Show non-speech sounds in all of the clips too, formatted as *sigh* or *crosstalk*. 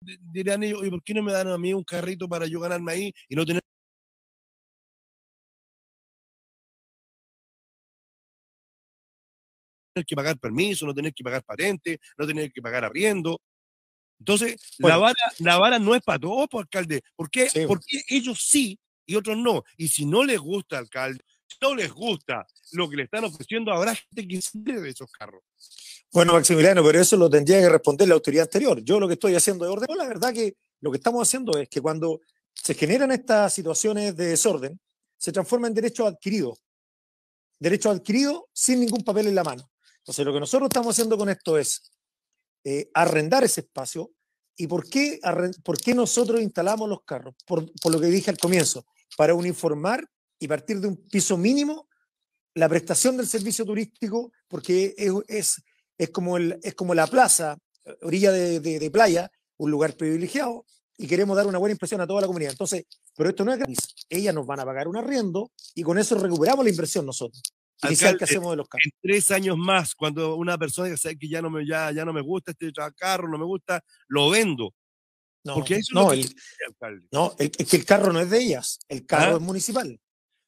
dirán ellos, ¿y por qué no me dan a mí un carrito para yo ganarme ahí y no tener que pagar permiso, no tener que pagar patente, no tener que pagar arriendo. Entonces, la, vara, la vara no es para todos, pues, alcalde. ¿Por qué? Porque ellos sí y otros no. Y si no les gusta, alcalde, si no les gusta lo que le están ofreciendo, habrá gente que se de esos carros. Bueno, Maximiliano, pero eso lo tendría que responder la autoridad anterior. Yo lo que estoy haciendo de orden, la verdad que lo que estamos haciendo es que cuando se generan estas situaciones de desorden, se transforma en derecho adquirido. Derecho adquirido sin ningún papel en la mano. Entonces, lo que nosotros estamos haciendo con esto es eh, arrendar ese espacio. ¿Y por qué, nosotros instalamos los carros? Por, lo que dije al comienzo, para uniformar y partir de un piso mínimo la prestación del servicio turístico, porque es, es como, el, es como la plaza, orilla de, de, de, playa, un lugar privilegiado, y queremos dar una buena impresión a toda la comunidad. Entonces, pero esto no es gratis. Ellas nos van a pagar un arriendo y con eso recuperamos la inversión nosotros. Alcalde, que hacemos de los carros. En tres años más, cuando una persona sabe que ya no me, ya, ya no me gusta este carro, no me gusta, lo vendo. No, Porque eso no, es el, alcalde. no es que el carro no es de ellas, el carro ¿Ah? es municipal.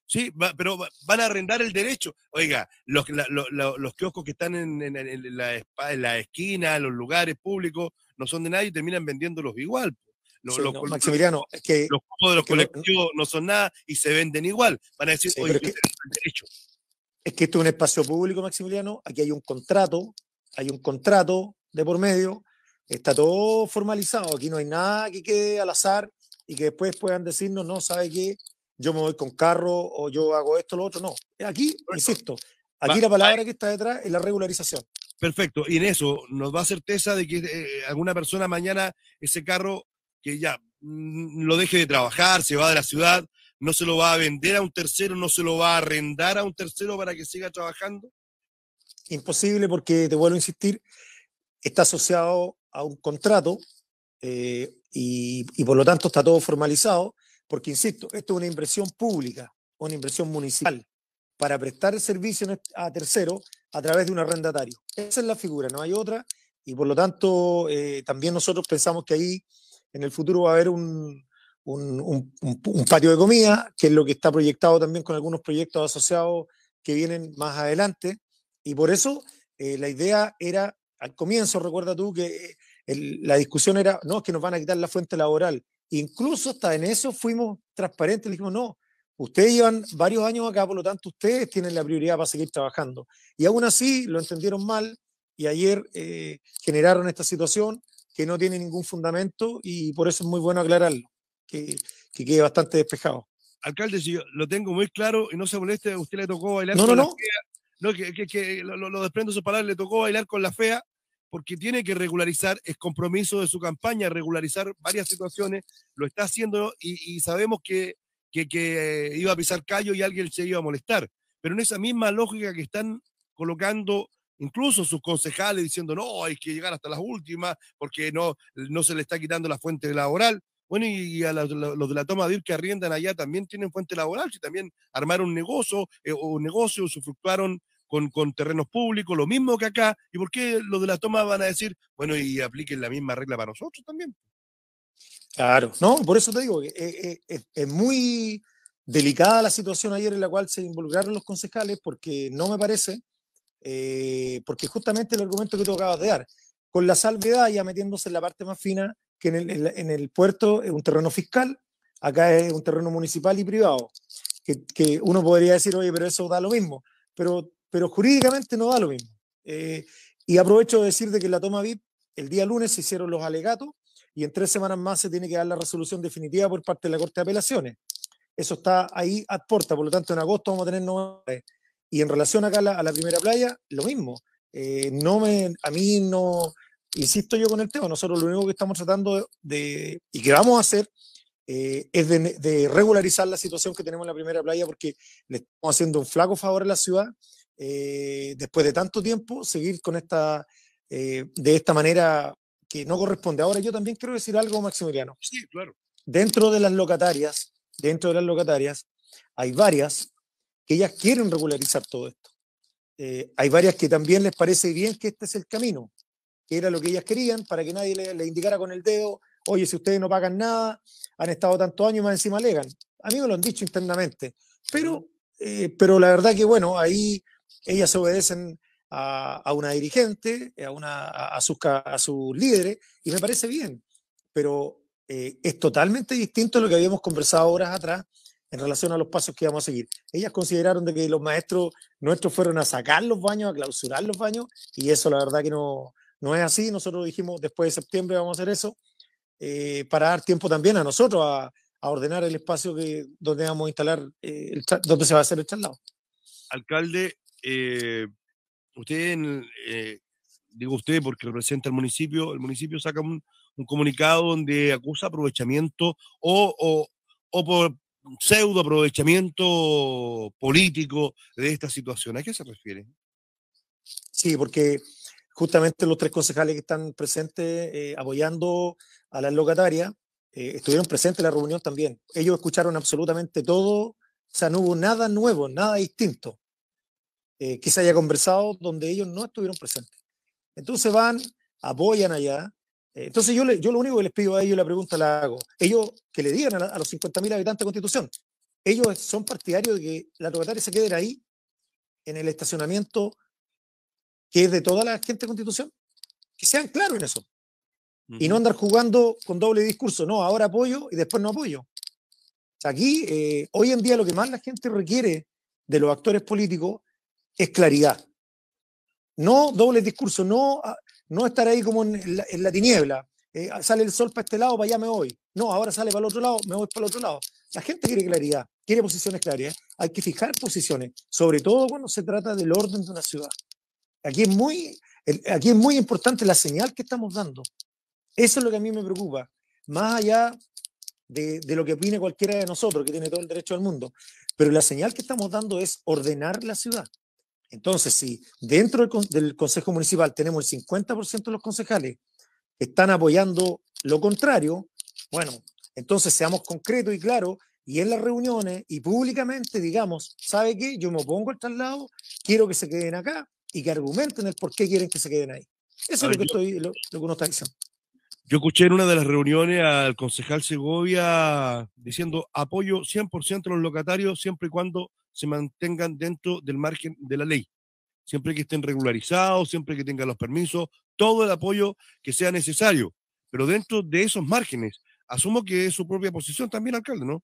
Sí, va, pero van a arrendar el derecho. Oiga, los, la, los, los kioscos que están en, en, en, la, en la esquina, los lugares públicos, no son de nadie y terminan vendiéndolos igual. Los, sí, los, no, Maximiliano, es que, los cupos de los colectivos no son nada y se venden igual. Van a decir, sí, oye, yo que, el derecho. Es que esto es un espacio público, Maximiliano. Aquí hay un contrato, hay un contrato de por medio. Está todo formalizado. Aquí no hay nada que quede al azar y que después puedan decirnos, no, ¿sabe qué? Yo me voy con carro o yo hago esto, lo otro. No. Aquí, insisto, aquí la palabra que está detrás es la regularización. Perfecto. Y en eso nos da certeza de que eh, alguna persona mañana ese carro que ya mm, lo deje de trabajar, se va de la ciudad, no se lo va a vender a un tercero, no se lo va a arrendar a un tercero para que siga trabajando? Imposible porque, te vuelvo a insistir, está asociado a un contrato eh, y, y, por lo tanto está todo formalizado, porque, insisto, esto es una inversión pública, una inversión municipal para prestar el servicio a tercero a través de un arrendatario. Esa es la figura, no hay otra, y por lo tanto eh, también nosotros pensamos que ahí en el futuro va a haber un, un, patio de comida, que es lo que está proyectado también con algunos proyectos asociados que vienen más adelante. Y por eso eh, la idea era, al comienzo, recuerda tú que eh, la discusión era, no, es que nos van a quitar la fuente laboral. Incluso hasta en eso fuimos transparentes, le dijimos, no, ustedes llevan varios años acá, por lo tanto ustedes tienen la prioridad para seguir trabajando. Y aún así lo entendieron mal y ayer eh, generaron esta situación que no tiene ningún fundamento y por eso es muy bueno aclararlo que, que quede bastante despejado. Alcalde, si yo lo tengo muy claro y no se moleste, usted le tocó bailar no, con no, la no. fea. No, que, que, que lo, lo, desprendo su palabra, le tocó bailar con la fea porque tiene que regularizar, es compromiso de su campaña, regularizar varias situaciones, lo está haciendo y, sabemos que, que, iba a pisar callo y alguien se iba a molestar. Pero en esa misma lógica que están colocando incluso sus concejales diciendo, no, hay que llegar hasta las últimas porque no, no se le está quitando la fuente laboral. Bueno, y, a los de la toma de ir que arriendan allá también tienen fuente laboral, si también armaron un negocio, eh, o un negocio, usufructuaron con, con, terrenos públicos, lo mismo que acá. ¿Y por qué los de la toma van a decir, bueno, y apliquen la misma regla para nosotros también? Claro, no, por eso te digo, es, es, es, es muy delicada la situación ayer en la cual se involucraron los concejales, porque no me parece, eh, porque justamente el argumento que tú acabas de dar, con la salvedad, ya metiéndose en la parte más fina, que en el, en el, puerto es un terreno fiscal, acá es un terreno municipal y privado, que, que, uno podría decir, oye, pero eso da lo mismo, pero, pero jurídicamente no da lo mismo. Eh, y aprovecho de decir de que la toma VIP, el día lunes se hicieron los alegatos y en tres semanas más se tiene que dar la resolución definitiva por parte de la Corte de Apelaciones. Eso está ahí a puerta, por lo tanto en agosto vamos a tener novedades. Y en relación acá a la, a la primera playa, lo mismo. Eh, no me, a mí no, insisto yo con el tema, nosotros lo único que estamos tratando de, y que vamos a hacer eh, es de, de, regularizar la situación que tenemos en la primera playa porque le estamos haciendo un flaco favor a la ciudad. Eh, después de tanto tiempo, seguir con esta, eh, de esta manera que no corresponde. Ahora yo también quiero decir algo, Maximiliano. Sí, claro. Dentro de las locatarias, dentro de las locatarias, hay varias que ellas quieren regularizar todo esto. Eh, hay varias que también les parece bien que este es el camino que era lo que ellas querían, para que nadie le, le indicara con el dedo, oye, si ustedes no pagan nada, han estado tantos años más encima alegan. A mí me lo han dicho internamente, pero, eh, pero la verdad que bueno, ahí ellas obedecen a, una dirigente, a, una, a, sus, a sus líderes, y me parece bien, pero eh, es totalmente distinto a lo que habíamos conversado horas atrás en relación a los pasos que íbamos a seguir. Ellas consideraron de que los maestros nuestros fueron a sacar los baños, a clausurar los baños, y eso la verdad que no, no es así. Nosotros dijimos, después de septiembre vamos a hacer eso, eh, para dar tiempo también a nosotros a, ordenar el espacio que, donde vamos a instalar, eh, donde se va a hacer el traslado. Alcalde, eh, usted, eh, digo usted porque representa el municipio, el municipio saca un, un comunicado donde acusa aprovechamiento o, o, por pseudo aprovechamiento político de esta situación. ¿A qué se refiere? Sí, porque justamente los tres concejales que están presentes eh, apoyando a las locatarias eh, estuvieron presentes en la reunión también. Ellos escucharon absolutamente todo, o sea, no hubo nada nuevo, nada distinto eh, que se haya conversado donde ellos no estuvieron presentes. Entonces van, apoyan allá. entonces yo, yo lo único que les pido a ellos, la pregunta la hago, ellos que le digan a, a los 50.000 habitantes de Constitución, ellos son partidarios de que la locataria se queden ahí, en el estacionamiento que es de toda la gente de Constitución, que sean claros en eso. Y no andar jugando con doble discurso, no, ahora apoyo y después no apoyo. aquí, eh, hoy en día, lo que más la gente requiere de los actores políticos es claridad. No doble discurso, no, ah, no estar ahí como en la, tiniebla. Eh, sale el sol para este lado, para allá me voy. No, ahora sale para el otro lado, me voy para el otro lado. La gente quiere claridad, quiere posiciones claras. Hay que fijar posiciones, sobre todo cuando se trata del orden de una ciudad. Aquí es muy, aquí es muy importante la señal que estamos dando. Eso es lo que a mí me preocupa, más allá de, lo que opine cualquiera de nosotros, que tiene todo el derecho del mundo. Pero la señal que estamos dando es ordenar la ciudad. Entonces, si dentro del, Consejo Municipal tenemos el 50% de los concejales que están apoyando lo contrario, bueno, entonces seamos concretos y claros y en las reuniones y públicamente digamos, ¿sabe qué? Yo me opongo al traslado, quiero que se queden acá, y que argumenten el por qué quieren que se queden ahí. Eso es lo que, estoy, lo, que uno está diciendo. Yo escuché en una de las reuniones al concejal Segovia diciendo apoyo 100% a los locatarios siempre y cuando se mantengan dentro del margen de la ley. Siempre que estén regularizados, siempre que tengan los permisos, todo el apoyo que sea necesario. Pero dentro de esos márgenes, asumo que es su propia posición también, alcalde, ¿no?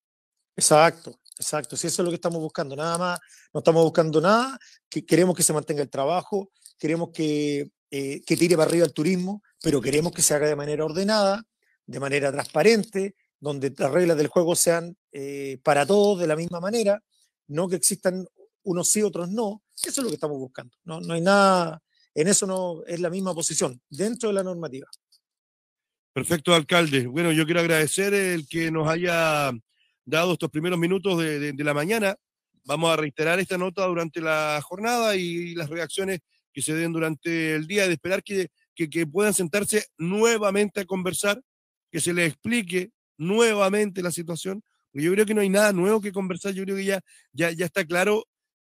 Exacto, exacto. Si eso es lo que estamos buscando, nada más, no estamos buscando nada, que queremos que se mantenga el trabajo, queremos que, eh, que tire para arriba el turismo, pero queremos que se haga de manera ordenada, de manera transparente, donde las reglas del juego sean eh, para todos de la misma manera, no que existan unos sí, otros no. Eso es lo que estamos buscando. No, no hay nada, en eso no es la misma posición, dentro de la normativa. Perfecto, alcalde. Bueno, yo quiero agradecer el que nos haya dado estos primeros minutos de, la mañana. Vamos a reiterar esta nota durante la jornada y las reacciones que se den durante el día, de esperar que, que, puedan sentarse nuevamente a conversar, que se les explique nuevamente la situación, yo creo que no hay nada nuevo que conversar, yo creo que ya, ya, ya está claro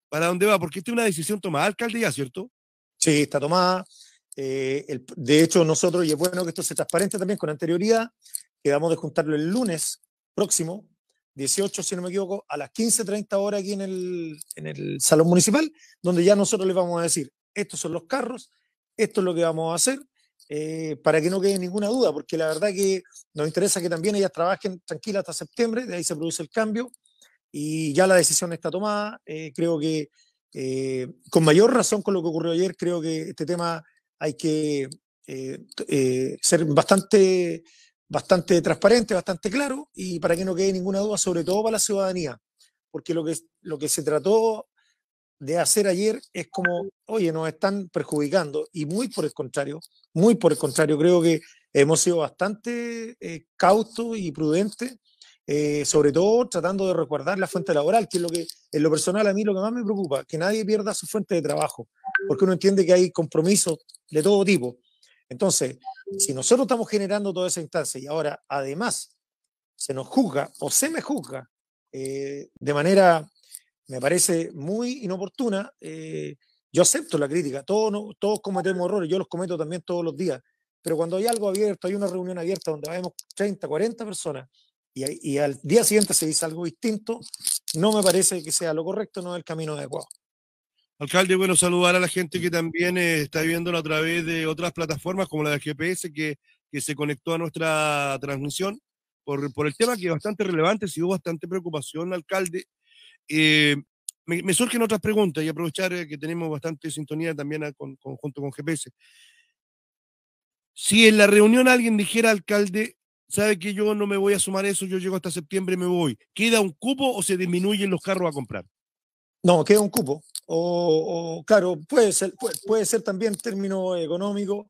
para dónde va, porque esta es una decisión tomada, alcalde, ya, ¿cierto? Sí, está tomada. Eh, de hecho, nosotros, y es bueno que esto sea transparente también con anterioridad, quedamos de juntarlo el lunes próximo 18, si no me equivoco, a las 15.30 horas aquí en el, en el Salón Municipal, donde ya nosotros les vamos a decir, estos son los carros, esto es lo que vamos a hacer, eh, para que no quede ninguna duda, porque la verdad que nos interesa que también ellas trabajen tranquilas hasta septiembre, de ahí se produce el cambio, y ya la decisión está tomada. Eh, creo que eh, con mayor razón con lo que ocurrió ayer, creo que este tema hay que ser bastante bastante transparente, bastante claro y para que no quede ninguna duda, sobre todo para la ciudadanía, porque lo que, lo que se trató de hacer ayer es como, oye, nos están perjudicando y muy por el contrario, muy por el contrario, creo que hemos sido bastante eh, cautos y prudentes, eh, sobre todo tratando de recordar la fuente laboral, que es lo que en lo personal a mí lo que más me preocupa, que nadie pierda su fuente de trabajo, porque uno entiende que hay compromisos de todo tipo. Entonces, si nosotros estamos generando toda esa instancia y ahora además se nos juzga o se me juzga eh, de manera, me parece muy inoportuna, eh, yo acepto la crítica, todos, todos cometemos errores, yo los cometo también todos los días, pero cuando hay algo abierto, hay una reunión abierta donde vemos 30, 40 personas y, y al día siguiente se dice algo distinto, no me parece que sea lo correcto, no es el camino adecuado. Alcalde, bueno, saludar a la gente que también eh, está viéndolo a través de otras plataformas como la de GPS que, que se conectó a nuestra transmisión por, por, el tema que es bastante relevante, si hubo bastante preocupación, alcalde. Eh, me, surgen otras preguntas y aprovechar eh, que tenemos bastante sintonía también con, junto con GPS. Si en la reunión alguien dijera, alcalde, sabe que yo no me voy a sumar eso, yo llego hasta septiembre y me voy, ¿queda un cupo o se disminuyen los carros a comprar? No, queda un cupo. O, claro, puede ser, puede, ser también término económico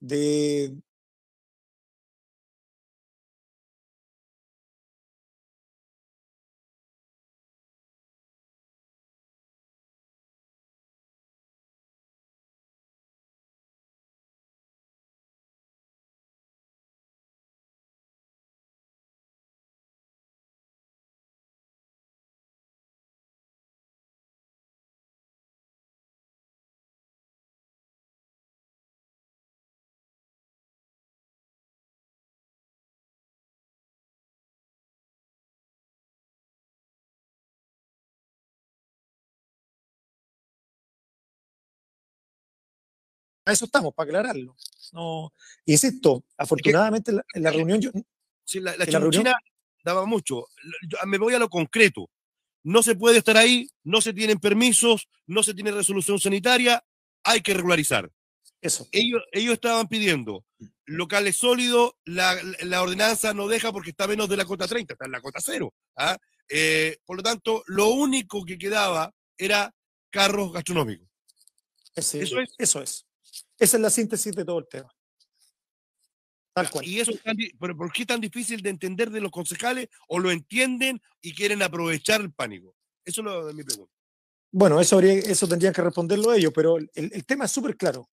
de, A eso estamos, para aclararlo. No, insisto, afortunadamente en la, reunión yo, Sí, la, la, daba mucho. me voy a lo concreto. No se puede estar ahí, no se tienen permisos, no se tiene resolución sanitaria, hay que regularizar. Eso. Ellos, ellos estaban pidiendo locales sólidos, la, la, ordenanza no deja porque está menos de la cota 30, está en la cota cero. ¿ah? Eh, por lo tanto, lo único que quedaba era carros gastronómicos. eso es. Eso es. Esa es la síntesis de todo el tema. Tal cual. ¿Y eso pero por qué es tan difícil de entender de los concejales o lo entienden y quieren aprovechar el pánico? Eso es lo de mi pregunta. Bueno, eso, eso tendrían que responderlo ellos, pero el, tema es súper claro.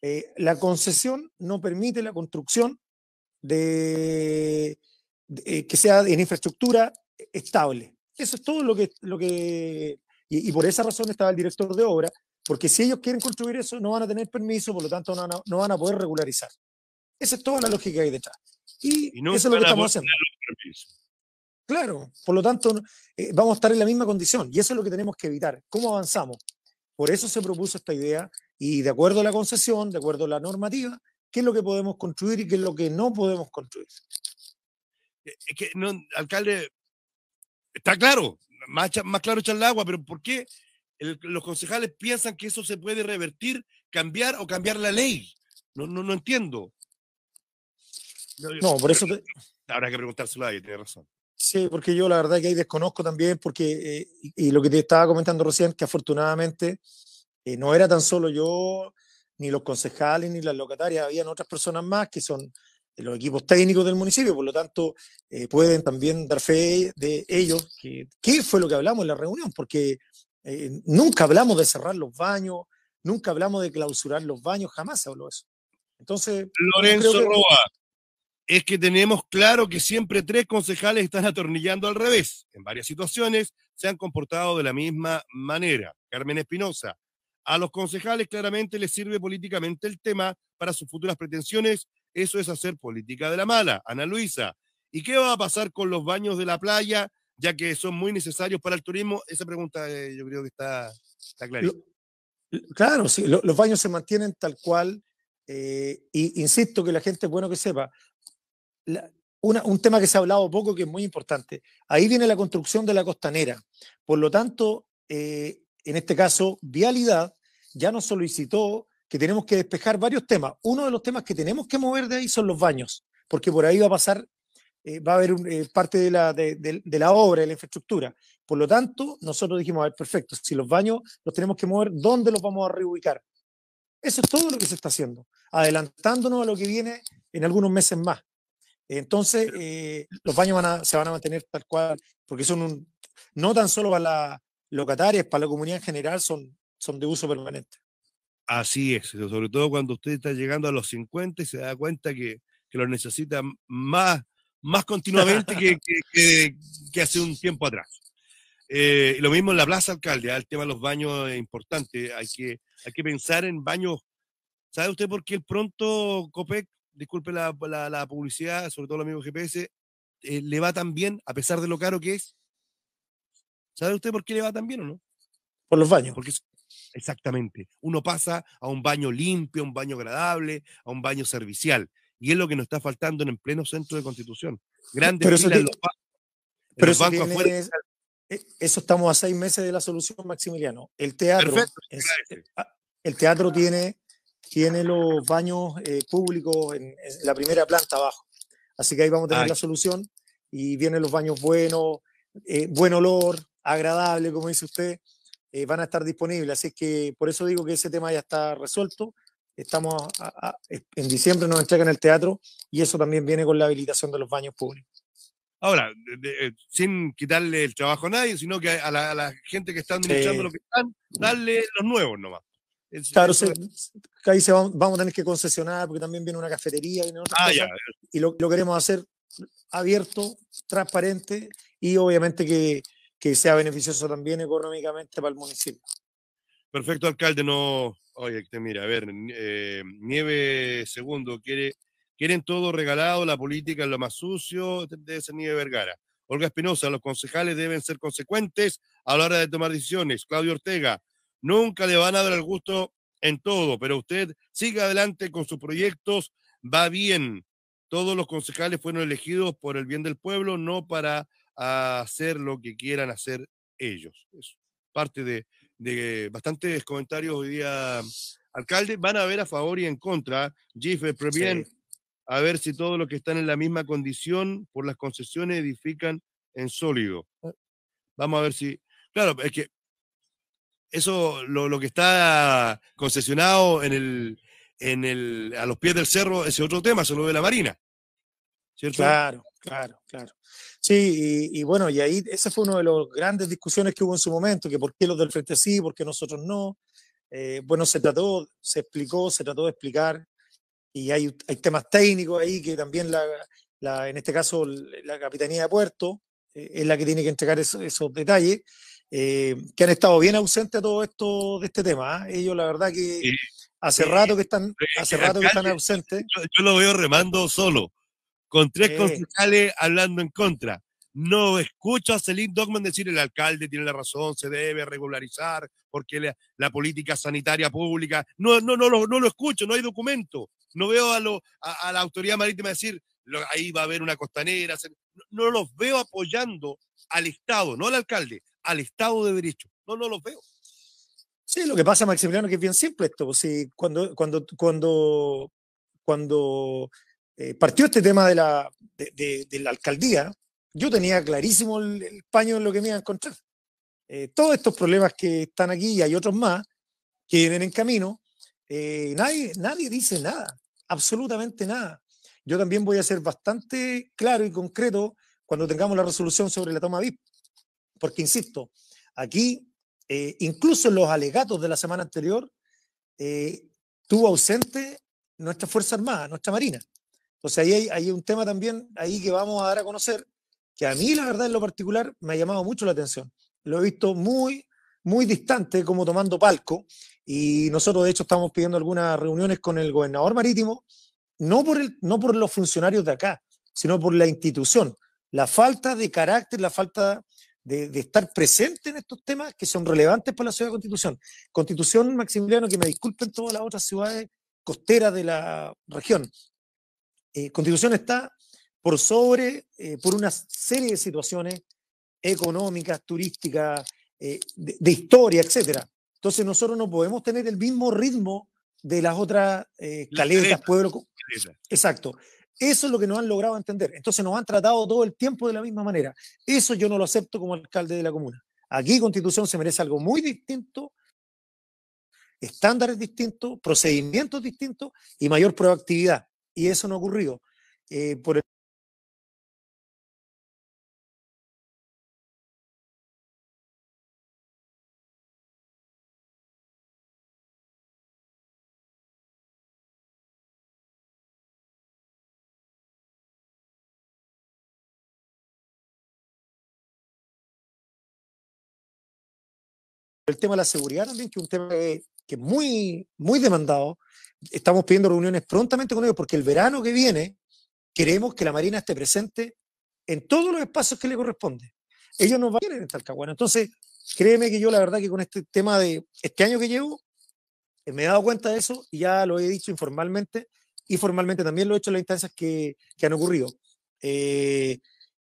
Eh, la concesión no permite la construcción de, eh, que sea en infraestructura estable. Eso es todo lo que... Lo que y, y por esa razón estaba el director de obra porque si ellos quieren construir eso, no van a tener permiso, por lo tanto no, van a poder regularizar. Esa es toda la lógica que hay detrás. Y, eso es lo que estamos haciendo. Claro, por lo tanto, eh, vamos a estar en la misma condición y eso es lo que tenemos que evitar. ¿Cómo avanzamos? Por eso se propuso esta idea y de acuerdo a la concesión, de acuerdo a la normativa, qué es lo que podemos construir y qué es lo que no podemos construir. Eh, es que, no, alcalde, está claro, más, más claro echar el agua, pero ¿por qué los concejales piensan que eso se puede revertir, cambiar o cambiar la ley. No, no, no entiendo. No, por eso... Habrá que preguntárselo a ella, tiene razón. Sí, porque yo la verdad que ahí desconozco también, porque, eh, y, lo que te estaba comentando recién, que afortunadamente eh, no era tan solo yo, ni los concejales, ni las locatarias, habían otras personas más que son los equipos técnicos del municipio, por lo tanto, eh, pueden también dar fe de ellos, que, qué fue lo que hablamos en la reunión, porque eh, nunca hablamos de cerrar los baños, nunca hablamos de clausurar los baños, jamás se habló eso. Entonces. Lorenzo Roa, es que tenemos claro que siempre tres concejales están atornillando al revés. En varias situaciones se han comportado de la misma manera. Carmen Espinosa, a los concejales claramente les sirve políticamente el tema para sus futuras pretensiones. Eso es hacer política de la mala. Ana Luisa, ¿y qué va a pasar con los baños de la playa? Ya que son muy necesarios para el turismo? Esa pregunta eh, yo creo que está, está clara. Claro, sí, los baños se mantienen tal cual. Eh, y insisto que la gente es bueno que sepa. un tema que se ha hablado poco que es muy importante. Ahí viene la construcción de la costanera. Por lo tanto, eh, en este caso, Vialidad ya nos solicitó que tenemos que despejar varios temas. Uno de los temas que tenemos que mover de ahí son los baños, porque por ahí va a pasar eh, va a haber eh, parte de la, de, de, la obra, de la infraestructura. Por lo tanto, nosotros dijimos, a ver, perfecto, si los baños los tenemos que mover, ¿dónde los vamos a reubicar? Eso es todo lo que se está haciendo, adelantándonos a lo que viene en algunos meses más. Entonces, eh, los baños van a, se van a mantener tal cual, porque son un, no tan solo para las locatarias, para la comunidad en general, son, son de uso permanente. Así es, sobre todo cuando usted está llegando a los 50 y se da cuenta que, que los necesita más más continuamente que, que, hace un tiempo atrás. Eh, lo mismo en la Plaza Alcalde, ¿ah? el tema de los baños es importante, hay que, hay que pensar en baños ¿Sabe usted por qué el pronto Copec, disculpe la, publicidad, sobre todo el amigo GPS, eh, le va tan bien a pesar de lo caro que es? ¿Sabe usted por qué le va tan bien o no? Por los baños. Porque exactamente. Uno pasa a un baño limpio, a un baño agradable, a un baño servicial. Y es lo que nos está faltando en el pleno centro de Constitución. Grandes pero eso pero eso, e, eso estamos a seis meses de la solución, Maximiliano. El teatro, ah, el teatro tiene, tiene los baños eh, públicos en, la primera planta abajo. Así que ahí vamos a tener la solución y vienen los baños buenos, eh, buen olor, agradable, como dice usted, eh, van a estar disponibles. Así que por eso digo que ese tema ya está resuelto. Estamos en diciembre nos entregan el teatro y eso también viene con la habilitación de los baños públicos. Ahora, eh, sin quitarle el trabajo a nadie, sino que a la, gente que está administrando lo que están, darle los nuevos nomás. claro, ahí se vamos, a tener que concesionar porque también viene una cafetería y, ah, y lo, lo, queremos hacer abierto, transparente y obviamente que, que sea beneficioso también económicamente para el municipio. Perfecto, alcalde. No, oye, mira, a ver, eh, Nieve Segundo quiere, quieren todo regalado, la política es lo más sucio, debe ser Nieve Vergara. Olga Espinosa, los concejales deben ser consecuentes a la hora de tomar decisiones. Claudio Ortega, nunca le van a dar el gusto en todo, pero usted siga adelante con sus proyectos, va bien. Todos los concejales fueron elegidos por el bien del pueblo, no para hacer lo que quieran hacer ellos. Es parte de, de bastantes comentarios hoy día, alcalde. Van a ver a favor y en contra. GIF previene a ver si todos los que están en la misma condición por las concesiones edifican en sólido. Ah. Vamos a ver si. Claro, es que eso, lo, lo que está concesionado en el, en el, a los pies del cerro, ese otro tema, se lo de la Marina. ¿Cierto? Claro, claro, claro. Sí, y, bueno, y ahí esa fue una de las grandes discusiones que hubo en su momento, que por qué los del frente sí, por qué nosotros no. Eh, bueno, se trató, se explicó, se trató de explicar, y hay, hay temas técnicos ahí que también la, la, en este caso la Capitanía de Puerto eh, es la que tiene que entregar esos detalles, eh, que han estado bien ausentes a todo esto de este tema. Ellos la verdad que hace rato que están, hace rato que están ausentes. yo, lo veo remando solo con tres concejales hablando en contra. No escucho a Celine Dogman decir el alcalde tiene la razón, se debe regularizar porque la, política sanitaria pública. No, no, no, no, no lo escucho, no hay documento. No veo a, lo, a, la autoridad marítima decir ahí va a haber una costanera. No, los veo apoyando al Estado, no al alcalde, al Estado de Derecho. No, no los veo. Sí, lo que pasa, Maximiliano, que es bien simple esto. Pues, cuando, cuando, cuando, cuando eh, partió este tema de la, alcaldía, yo tenía clarísimo el, paño en lo que me iba a encontrar. Eh, todos estos problemas que están aquí y hay otros más que vienen en camino, eh, nadie, nadie dice nada, absolutamente nada. Yo también voy a ser bastante claro y concreto cuando tengamos la resolución sobre la toma VIP, porque insisto, aquí, incluso en los alegatos de la semana anterior, tuvo ausente nuestra Fuerza Armada, nuestra Marina. Entonces ahí hay, un tema también ahí que vamos a dar a conocer, que a mí la verdad en lo particular me ha llamado mucho la atención. Lo he visto muy, muy distante, como tomando palco, y nosotros de hecho estamos pidiendo algunas reuniones con el gobernador marítimo, no por, el, no por los funcionarios de acá, sino por la institución. La falta de carácter, la falta de, de, estar presente en estos temas que son relevantes para la ciudad de Constitución. Constitución, Maximiliano, que me disculpen todas las otras ciudades costeras de la región, eh, Constitución está por sobre, eh, por una serie de situaciones económicas, turísticas, eh, de, historia, etc. Entonces nosotros no podemos tener el mismo ritmo de las otras caletas, pueblos. Exacto. Eso es lo que nos han logrado entender. Entonces nos han tratado todo el tiempo de la misma manera. Eso yo no lo acepto como alcalde de la comuna. Aquí Constitución se merece algo muy distinto, estándares distintos, procedimientos distintos y mayor proactividad y eso no ha ocurrido. Eh, por el tema de la seguridad también, que es un tema que es muy, muy demandado. Estamos pidiendo reuniones prontamente con ellos porque el verano que viene queremos que la Marina esté presente en todos los espacios que le corresponde. Ellos nos van a ir en Talcahuano. Entonces, créeme que yo la verdad que con este tema de este año que llevo, me he dado cuenta de eso y ya lo he dicho informalmente y formalmente también lo he hecho en las instancias que, que han ocurrido. Eh,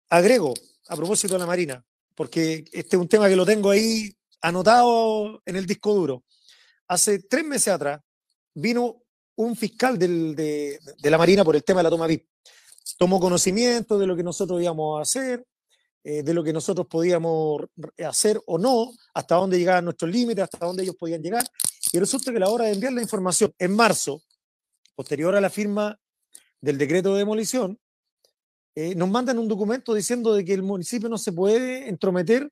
agrego, a propósito de la Marina, porque este es un tema que lo tengo ahí anotado en el disco duro. Hace tres meses atrás vino un fiscal de, la Marina por el tema de la toma VIP. Tomó conocimiento de lo que nosotros íbamos a hacer, eh, de lo que nosotros podíamos hacer o no, hasta dónde llegaban nuestros límites, hasta dónde ellos podían llegar. Y resulta que a la hora de enviar la información en marzo, posterior a la firma del decreto de demolición, eh, nos mandan un documento diciendo de que el municipio no se puede entrometer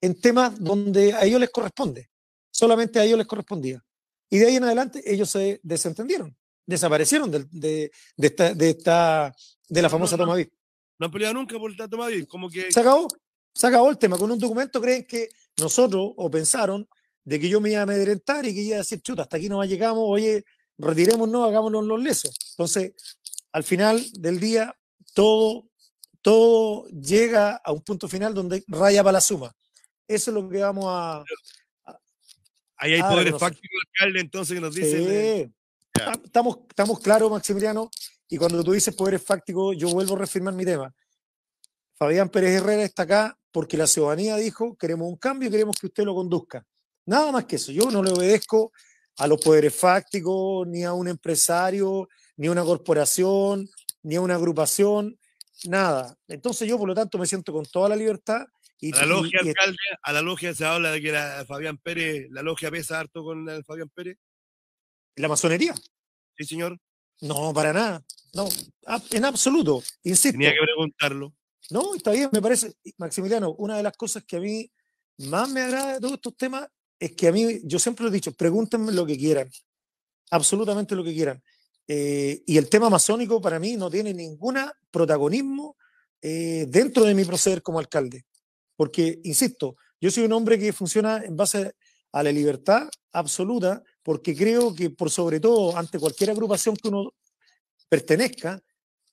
en temas donde a ellos les corresponde, solamente a ellos les correspondía. Y de ahí en adelante ellos se desentendieron, desaparecieron de, de, de esta, de, esta, de la famosa no, toma VIP. No han peleado nunca por la toma VIP, como que... Se acabó, se acabó el tema. Con un documento creen que nosotros, o pensaron, de que yo me iba a amedrentar y que iba a decir, chuta, hasta aquí no llegamos, oye, retirémonos, hagámonos los lesos. Entonces, al final del día, todo, todo llega a un punto final donde raya para la suma. Eso es lo que vamos a, Ahí hay ah, poderes fácticos, alcalde, entonces, que nos dicen. Sí. Estamos, estamos claros, Maximiliano, y cuando tú dices poderes fácticos, yo vuelvo a reafirmar mi tema. Fabián Pérez Herrera está acá porque la ciudadanía dijo, queremos un cambio, queremos que usted lo conduzca. Nada más que eso. Yo no le obedezco a los poderes fácticos, ni a un empresario, ni a una corporación, ni a una agrupación, nada. Entonces yo, por lo tanto, me siento con toda la libertad y, a la logia, y, alcalde, a la logia se habla de que la Fabián Pérez, la logia pesa harto con el Fabián Pérez. ¿La masonería? Sí, señor. No, para nada. No, en absoluto. Insisto. Tenía que preguntarlo. No, está bien, me parece, Maximiliano, una de las cosas que a mí más me agrada de todos estos temas es que a mí, yo siempre lo he dicho, pregúntenme lo que quieran, absolutamente lo que quieran. Eh, y el tema masónico para mí no tiene ningún protagonismo eh, dentro de mi proceder como alcalde. Porque, insisto, yo soy un hombre que funciona en base a la libertad absoluta, porque creo que por sobre todo ante cualquier agrupación que uno pertenezca,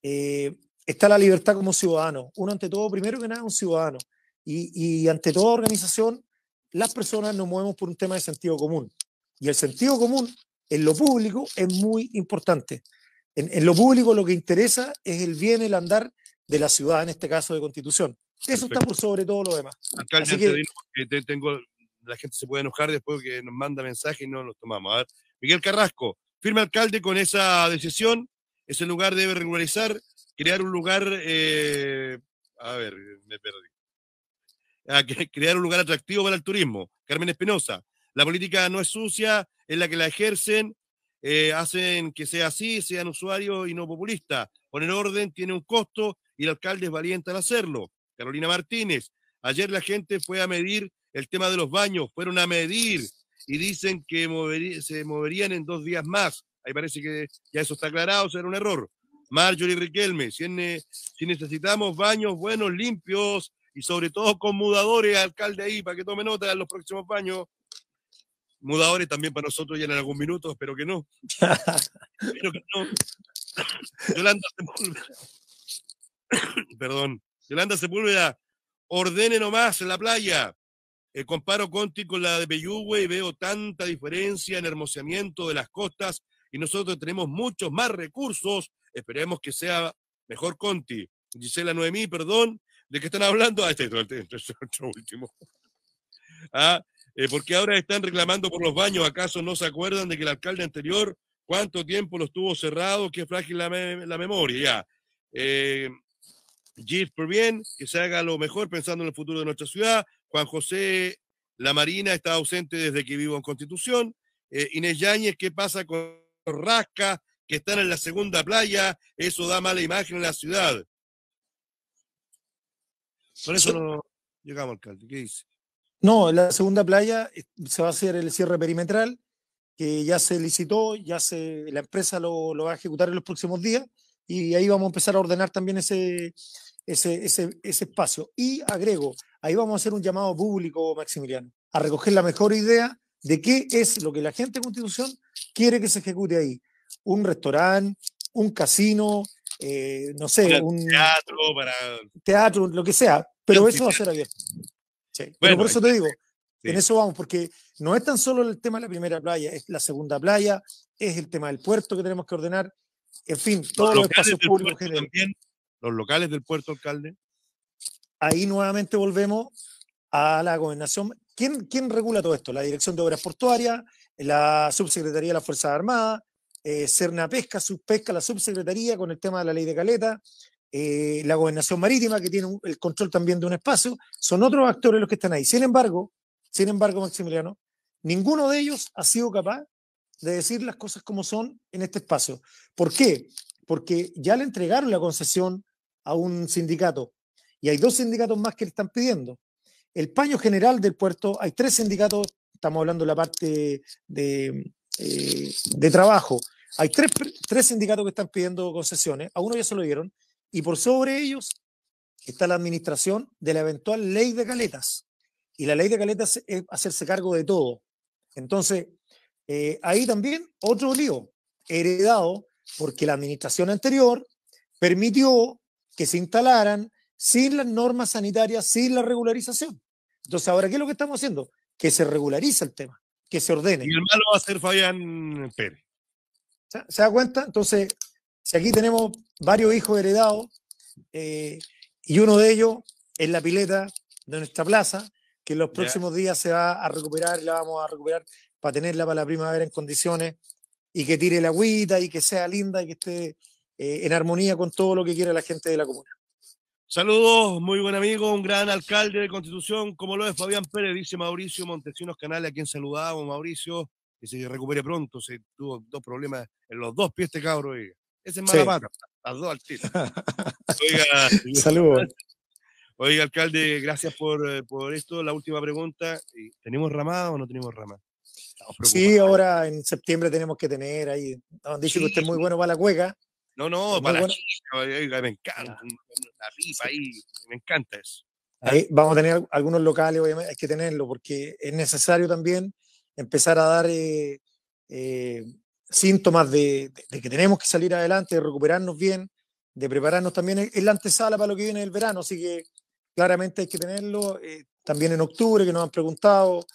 eh, está la libertad como ciudadano. Uno ante todo, primero que nada, un ciudadano. Y, y, ante toda organización, las personas nos movemos por un tema de sentido común. Y el sentido común en lo público es muy importante. En, en lo público lo que interesa es el bien, el andar de la ciudad, en este caso de constitución. Eso está por sobre todo lo demás. Alcalde, que... tengo, la gente se puede enojar después que nos manda mensajes y no los tomamos. A ver, Miguel Carrasco, firme alcalde con esa decisión. Ese lugar debe regularizar, crear un lugar. Eh, a ver, me perdí. A crear un lugar atractivo para el turismo. Carmen Espinosa, la política no es sucia, es la que la ejercen, eh, hacen que sea así, sean usuarios y no populistas. Poner orden tiene un costo y el alcalde es valiente al hacerlo. Carolina Martínez. Ayer la gente fue a medir el tema de los baños, fueron a medir y dicen que se moverían en dos días más. Ahí parece que ya eso está aclarado, será un error. Marjorie Riquelme, si, si necesitamos baños buenos, limpios y sobre todo con mudadores, alcalde ahí, para que tome nota en los próximos baños. Mudadores también para nosotros ya en algún minuto, espero que no. *laughs* espero que no. Yolanda *coughs* Perdón. Yolanda Sepúlveda, ordene nomás en la playa. Eh, comparo Conti con la de Peyúgue y veo tanta diferencia en hermoseamiento de las costas y nosotros tenemos muchos más recursos. Esperemos que sea mejor Conti. Gisela Noemí, perdón, ¿de qué están hablando? Ah, este, este, este, este último. Ah, eh, porque ahora están reclamando por los baños. ¿Acaso no se acuerdan de que el alcalde anterior, cuánto tiempo los tuvo cerrado? Qué frágil la, la memoria, ya. Eh, Gis por bien, que se haga lo mejor pensando en el futuro de nuestra ciudad. Juan José La Marina está ausente desde que vivo en Constitución. Eh, Inés Yáñez, ¿qué pasa con Rasca, que están en la segunda playa? Eso da mala imagen en la ciudad. Por eso no llegamos, alcalde. ¿Qué dice? No, en la segunda playa eh, se va a hacer el cierre perimetral, que ya se licitó, ya se, la empresa lo, lo va a ejecutar en los próximos días y ahí vamos a empezar a ordenar también ese, ese, ese, ese espacio. Y agrego, ahí vamos a hacer un llamado público, Maximiliano, a recoger la mejor idea de qué es lo que la gente de Constitución quiere que se ejecute ahí. Un restaurante, un casino, eh, no sé, un teatro, para... teatro, lo que sea, pero eso va a ser abierto. pero por eso te digo, en eso vamos, porque no es tan solo el tema de la primera playa, es la segunda playa, es el tema del puerto que tenemos que ordenar, en fin, todos los, espacios públicos. También, los locales del puerto, alcalde. Ahí nuevamente volvemos a la gobernación. ¿Quién, ¿Quién regula todo esto? La Dirección de Obras Portuarias, la Subsecretaría de las Fuerzas Armadas, eh, Cerna Pesca, Subpesca, la Subsecretaría con el tema de la ley de caleta, eh, la Gobernación Marítima, que tiene el control también de un espacio, son otros actores los que están ahí. Sin embargo, sin embargo, Maximiliano, ninguno de ellos ha sido capaz de decir las cosas como son en este espacio. ¿Por qué? Porque ya le entregaron la concesión a un sindicato y hay dos sindicatos más que le están pidiendo. El paño general del puerto, hay tres sindicatos, estamos hablando de la parte de, eh, de trabajo, hay tres, tres sindicatos que están pidiendo concesiones, a uno ya se lo dieron, y por sobre ellos está la administración de la eventual ley de caletas. Y la ley de caletas es hacerse cargo de todo. Entonces, eh, ahí también otro lío, heredado porque la administración anterior permitió que se instalaran sin las normas sanitarias, sin la regularización. Entonces, ahora, ¿qué es lo que estamos haciendo? Que se regulariza el tema, que se ordene. Y el malo va a ser Fabián Pérez. ¿Se, da cuenta? Entonces, si aquí tenemos varios hijos heredados, eh, y uno de ellos es la pileta de nuestra plaza, que en los próximos días se va a recuperar, la vamos a recuperar para tenerla para la primavera en condiciones y que tire la agüita y que sea linda y que esté eh, en armonía con todo lo que quiere la gente de la comuna. Saludos, muy buen amigo, un gran alcalde de Constitución, como lo es Fabián Pérez, dice Mauricio Montesinos Canales, a quien saludamos, Mauricio, que se recupere pronto, se tuvo dos problemas en los dos pies este cabro, ese es mala pata, las dos al tiro. *laughs* Oiga, saludos. Oiga, alcalde, gracias por, eh, por esto. La última pregunta, ¿tenemos ramada o no tenemos ramada? Sí, ahora en septiembre tenemos que tener ahí. Nos han dicho que usted es muy bueno para la cueca. No, no, para la chica, me encanta. La pipa ahí, me encanta eso. Ahí vamos a tener algunos locales, obviamente, hay que tenerlo, porque es necesario también empezar a dar eh, eh, síntomas de, que tenemos que salir adelante, de recuperarnos bien, de prepararnos también. Es la antesala para lo que viene el verano, así que claramente hay que tenerlo. Eh, también en octubre, que nos han preguntado,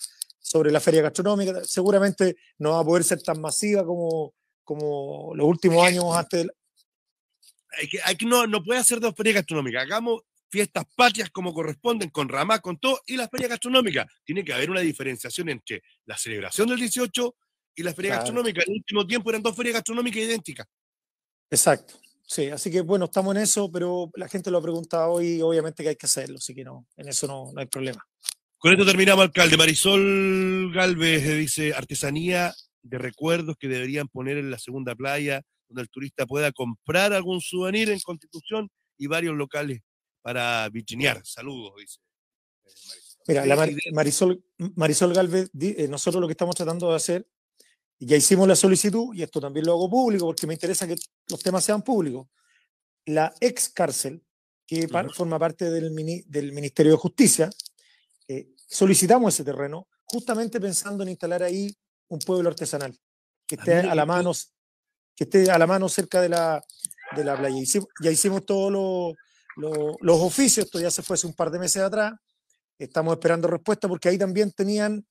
sobre la feria gastronómica. Seguramente no va a poder ser tan masiva como, como los últimos años antes. Hay que, hay que, no, no puede hacer dos ferias gastronómicas. Hagamos fiestas patrias como corresponden, con ramá, con todo, y la feria gastronómica. Tiene que haber una diferenciación entre la celebración del 18 y la feria gastronómica. En el último tiempo eran dos ferias gastronómicas idénticas. Exacto. Sí, así que bueno, estamos en eso, pero la gente lo ha preguntado y obviamente que hay que hacerlo, así que no, en eso no, no hay problema. Con esto terminamos, alcalde. Marisol Galvez dice artesanía de recuerdos que deberían poner en la segunda playa, donde el turista pueda comprar algún souvenir en Constitución y varios locales para vitrinear. Saludos, dice. Eh, Mira, la Marisol, Marisol Galvez, eh, nosotros lo que estamos tratando de hacer, ya hicimos la solicitud, y esto también lo hago público porque me interesa que los temas sean públicos. La ex cárcel, que forma parte del, del Ministerio de Justicia, eh, solicitamos ese terreno justamente pensando en instalar ahí un pueblo artesanal que esté a, la mano, que esté a la mano cerca de la, de la playa. ya hicimos todos los oficios, esto ya se fue hace un par de meses atrás. Estamos esperando respuesta porque ahí también tenían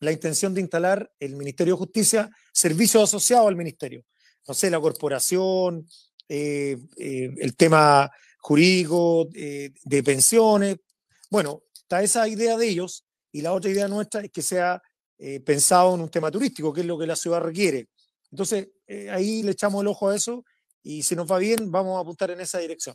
la intención de instalar el Ministerio de Justicia servicios asociados al Ministerio. No sé, la corporación, eh, eh, el tema jurídico, de pensiones. Bueno, está esa idea de ellos y la otra idea nuestra es que sea eh, pensado en un tema turístico, que es lo que la ciudad requiere. Entonces, eh, ahí le echamos el ojo a eso y si nos va bien, vamos a apuntar en esa dirección.